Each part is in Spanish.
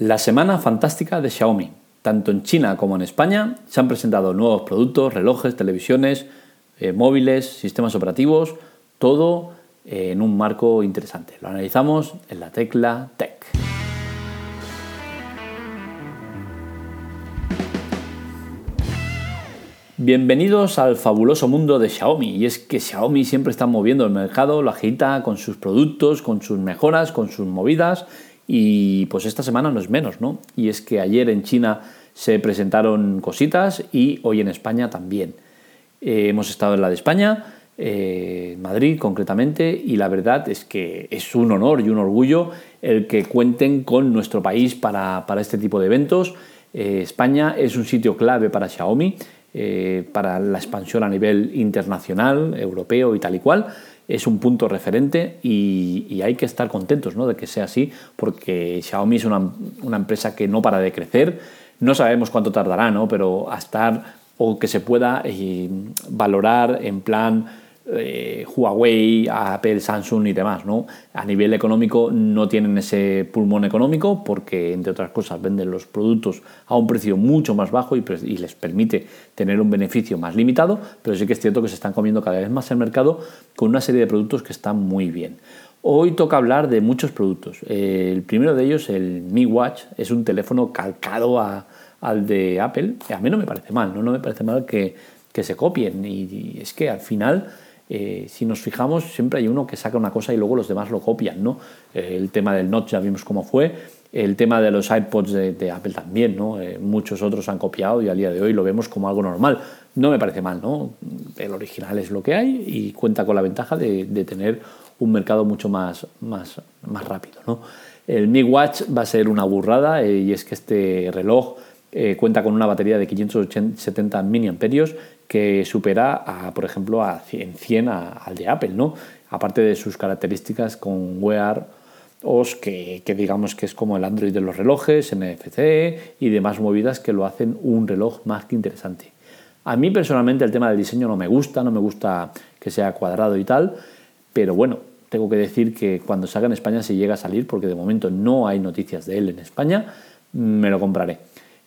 La semana fantástica de Xiaomi. Tanto en China como en España se han presentado nuevos productos, relojes, televisiones, eh, móviles, sistemas operativos, todo eh, en un marco interesante. Lo analizamos en la tecla Tech. Bienvenidos al fabuloso mundo de Xiaomi. Y es que Xiaomi siempre está moviendo el mercado, lo agita con sus productos, con sus mejoras, con sus movidas y pues esta semana no es menos, ¿no? Y es que ayer en China se presentaron cositas y hoy en España también. Eh, hemos estado en la de España, eh, Madrid concretamente, y la verdad es que es un honor y un orgullo el que cuenten con nuestro país para, este tipo de eventos. Eh, España es un sitio clave para Xiaomi, para la expansión a nivel internacional, europeo y tal y cual es un punto referente y, hay que estar contentos ¿no? de que sea así, porque Xiaomi es una, empresa que no para de crecer. No sabemos cuánto tardará, ¿no? pero a estar o que se pueda eh, valorar en plan eh, Huawei, Apple, Samsung y demás. ¿no? A nivel económico no tienen ese pulmón económico porque, entre otras cosas, venden los productos a un precio mucho más bajo y, les permite tener un beneficio más limitado, pero sí que es cierto que se están comiendo cada vez más el mercado con una serie de productos que están muy bien. Hoy toca hablar de muchos productos. el primero de ellos, el Mi Watch, es un teléfono calcado al de Apple. A mí no me parece mal, no, no me parece mal que, se copien. y es que al final eh, si nos fijamos, siempre hay uno que saca una cosa y luego los demás lo copian, ¿no? Eh, el tema del Notch ya vimos cómo fue, el tema de los iPods de, Apple también, ¿no? Eh, muchos otros han copiado y a día de hoy lo vemos como algo normal. No me parece mal, ¿no? El original es lo que hay y cuenta con la ventaja de, tener un mercado mucho más, más, más rápido, ¿no? El Mi Watch va a ser una burrada y es que este reloj cuenta con una batería de 570 mAh que supera, a, por ejemplo, a 100, 100 al de Apple, ¿no? Aparte de sus características con Wear OS, que, que, digamos que es como el Android de los relojes, NFC y demás movidas que lo hacen un reloj más que interesante. A mí personalmente el tema del diseño no me gusta, no me gusta que sea cuadrado y tal, pero bueno, tengo que decir que cuando salga en España, si llega a salir, porque de momento no hay noticias de él en España, me lo compraré.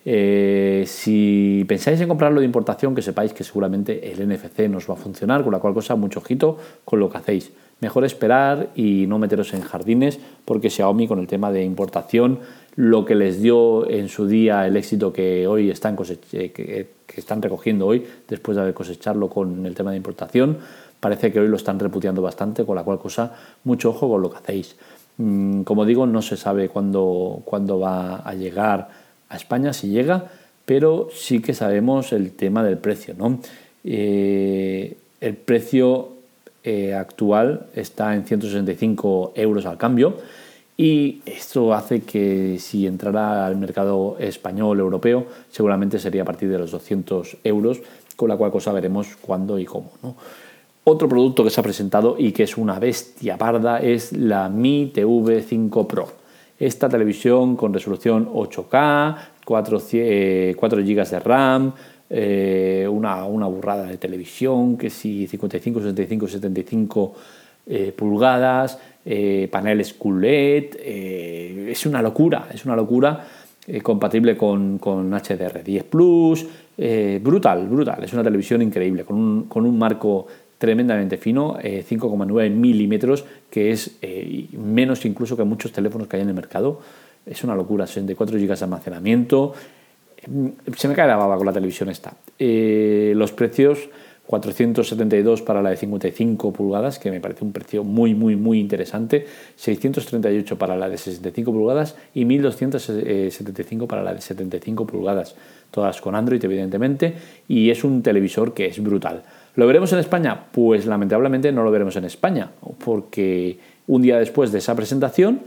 Eh, si pensáis en comprarlo de importación, que sepáis que seguramente el NFC nos va a funcionar, con la cual cosa mucho ojito con lo que hacéis. Mejor esperar y no meteros en jardines, porque Xiaomi con el tema de importación, lo que les dio en su día el éxito que hoy están, eh, que, están recogiendo hoy, después de haber cosecharlo con el tema de importación, parece que hoy lo están repudiando bastante, con la cual cosa mucho ojo con lo que hacéis. Mm, como digo, no se sabe cuándo va a llegar a España si llega, pero sí que sabemos el tema del precio. ¿no? Eh, el precio eh, actual está en 165 euros al cambio y esto hace que si entrara al mercado español europeo seguramente sería a partir de los 200 euros, con la cual cosa veremos cuándo y cómo. Otro producto que se ha presentado y que es una bestia parda es la Mi TV5 Pro esta televisión con resolución 8K, 4, GB de RAM, eh, una, burrada de televisión, que si 55, 65, 75 pulgadas, eh, paneles QLED, eh, es una locura, es una locura, compatible con, HDR10 Plus, brutal, brutal, es una televisión increíble, con un, con un marco tremendamente fino, 5,9 eh, milímetros, que es eh, menos incluso que muchos teléfonos que hay en el mercado. Es una locura, 64 GB de almacenamiento. Mm, se me cae la baba con la televisión esta. Eh, los precios, 472 para la de 55 pulgadas, que me parece un precio muy, muy, muy interesante. 638 para la de 65 pulgadas y 1275 para la de 75 pulgadas. Todas con Android, evidentemente. Y es un televisor que es brutal. ¿Lo veremos en España? Pues lamentablemente no lo veremos en España, porque un día después de esa presentación,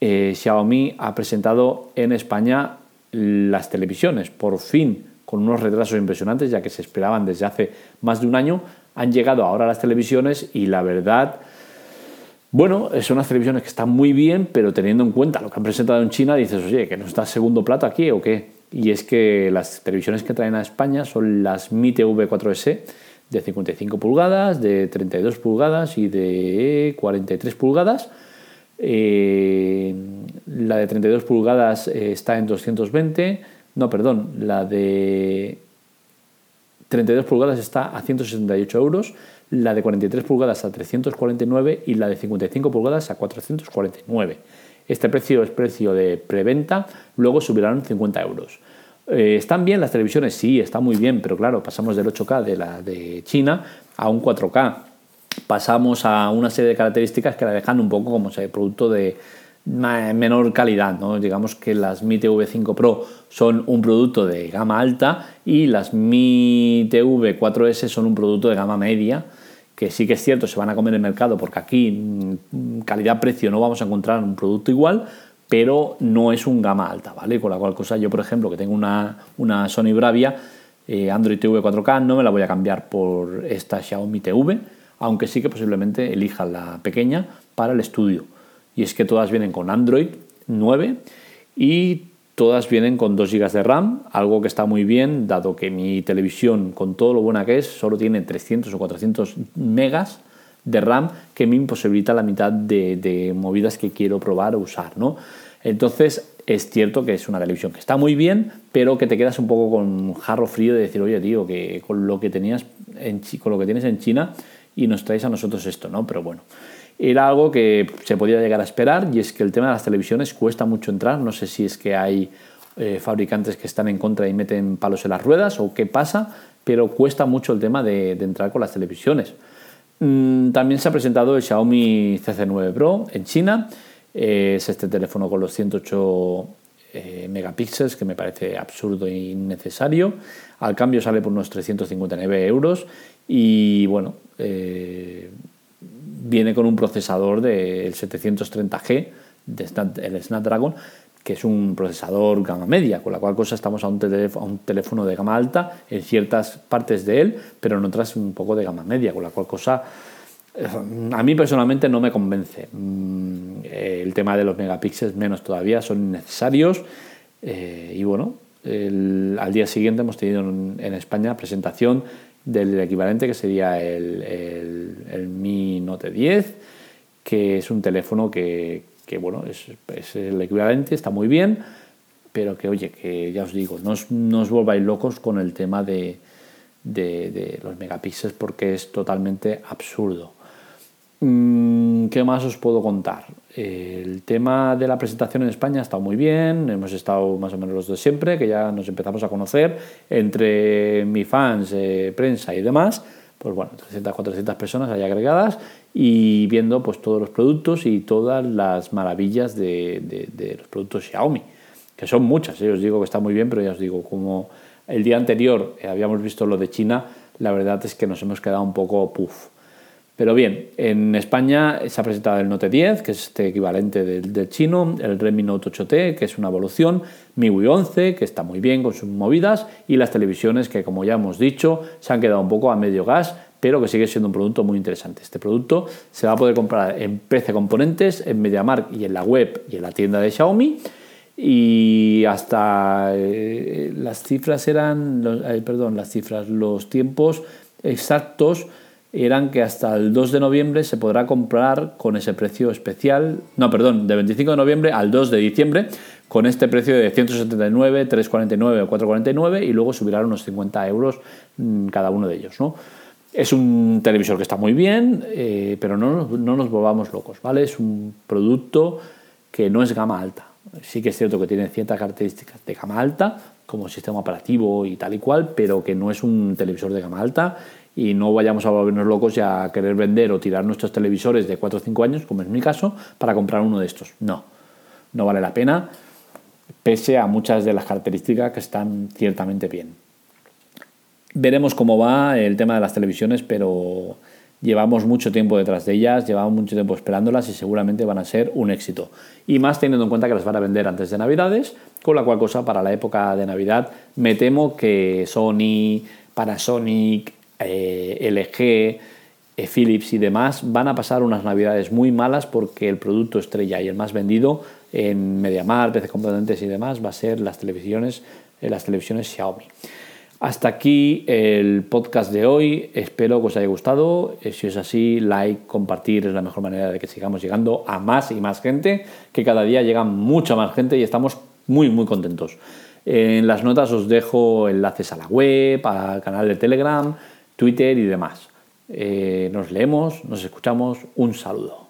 eh, Xiaomi ha presentado en España las televisiones. Por fin, con unos retrasos impresionantes, ya que se esperaban desde hace más de un año, han llegado ahora las televisiones y la verdad... Bueno, son unas televisiones que están muy bien, pero teniendo en cuenta lo que han presentado en China, dices, oye, ¿que no está segundo plato aquí o qué? Y es que las televisiones que traen a España son las Mi TV 4S, de 55 pulgadas, de 32 pulgadas y de 43 pulgadas. Eh, la de 32 pulgadas eh, está en 220, no, perdón, la de 32 pulgadas está a 168 euros, la de 43 pulgadas a 349 y la de 55 pulgadas a 449. Este precio es precio de preventa, luego subirán 50 euros. Eh, ¿Están bien las televisiones? Sí, está muy bien, pero claro, pasamos del 8K de la de China a un 4K. Pasamos a una serie de características que la dejan un poco como ese producto de menor calidad. ¿no? Digamos que las Mi TV 5 Pro son un producto de gama alta y las Mi TV 4S son un producto de gama media que sí que es cierto, se van a comer el mercado porque aquí mm, calidad-precio no vamos a encontrar un producto igual, pero no es un gama alta, ¿vale? Con la cual cosa yo, por ejemplo, que tengo una, una Sony Bravia eh, Android TV 4K, no me la voy a cambiar por esta Xiaomi TV, aunque sí que posiblemente elija la pequeña para el estudio. Y es que todas vienen con Android 9 y todas vienen con 2 GB de RAM, algo que está muy bien, dado que mi televisión, con todo lo buena que es, solo tiene 300 o 400 megas de RAM que me imposibilita la mitad de, movidas que quiero probar o usar, ¿no? Entonces, es cierto que es una televisión que está muy bien, pero que te quedas un poco con jarro frío de decir, oye, tío, que con lo que tenías en, con lo que tienes en China y nos traes a nosotros esto, ¿no? Pero bueno, era algo que se podía llegar a esperar y es que el tema de las televisiones cuesta mucho entrar, no sé si es que hay eh, fabricantes que están en contra y meten palos en las ruedas o qué pasa, pero cuesta mucho el tema de, entrar con las televisiones. Mm, también se ha presentado el Xiaomi CC9 Pro en China, es este teléfono con los 108 eh, megapíxeles que me parece absurdo e innecesario. Al cambio sale por unos 359 euros y bueno, eh, viene con un procesador del 730G, de el Snapdragon, que es un procesador gama media, con la cual cosa estamos a un, a un, teléfono de gama alta en ciertas partes de él, pero en otras un poco de gama media, con la cual cosa a mí personalmente no me convence. Mm, el tema de los megapíxeles menos todavía son innecesarios. Eh, y bueno, al día siguiente hemos tenido en, España presentación del equivalente que sería el, Mi Note 10, que es un teléfono que, bueno, es, el equivalente, está muy bien, pero que oye, que ya os digo, no os, volváis locos con el tema de, los megapíxeles porque es totalmente absurdo. Mm, ¿Qué más os puedo contar? El tema de la presentación en España ha estado muy bien, hemos estado más o menos los de siempre, que ya nos empezamos a conocer entre mi fans, prensa y demás, pues bueno, 300, 400 personas ahí agregadas y viendo pues todos los productos y todas las maravillas de, los productos Xiaomi, que son muchas, ¿eh? os digo que está muy bien, pero ya os digo, como el día anterior eh, habíamos visto lo de China, la verdad es que nos hemos quedado un poco puff pero bien, en España se ha presentado el Note 10, que es este equivalente del, chino, el Redmi Note 8T, que es una evolución, MIUI 11, que está muy bien con sus movidas, y las televisiones que, como ya hemos dicho, se han quedado un poco a medio gas, pero que sigue siendo un producto muy interesante. Este producto se va a poder comprar en PC Componentes, en MediaMark y en la web y en la tienda de Xiaomi. Y hasta eh, las cifras eran, eh, perdón, las cifras, los tiempos exactos eran que hasta el 2 de noviembre se podrá comprar con ese precio especial, no, perdón, de 25 de noviembre al 2 de diciembre, con este precio de 179, 349 o 449 y luego subirá unos 50 euros mm, cada uno de ellos. ¿no? Es un televisor que está muy bien, eh, pero no, no nos volvamos locos, ¿vale? Es un producto que no es gama alta. Sí que es cierto que tiene ciertas características de gama alta, como sistema operativo y tal y cual, pero que no es un televisor de gama alta y no vayamos a volvernos locos y a querer vender o tirar nuestros televisores de 4 o 5 años, como es mi caso, para comprar uno de estos. No, no vale la pena, pese a muchas de las características que están ciertamente bien. Veremos cómo va el tema de las televisiones, pero llevamos mucho tiempo detrás de ellas, llevamos mucho tiempo esperándolas y seguramente van a ser un éxito. Y más teniendo en cuenta que las van a vender antes de Navidades, con la cual cosa para la época de Navidad me temo que Sony, Panasonic, eh, LG, eh, Philips y demás van a pasar unas navidades muy malas porque el producto estrella y el más vendido en MediaMar, PC Componentes y demás va a ser las televisiones, eh, las televisiones Xiaomi. Hasta aquí el podcast de hoy. Espero que os haya gustado. Si es así, like, compartir es la mejor manera de que sigamos llegando a más y más gente, que cada día llega mucha más gente y estamos muy, muy contentos. En las notas os dejo enlaces a la web, al canal de Telegram, Twitter y demás. Eh, nos leemos, nos escuchamos. Un saludo.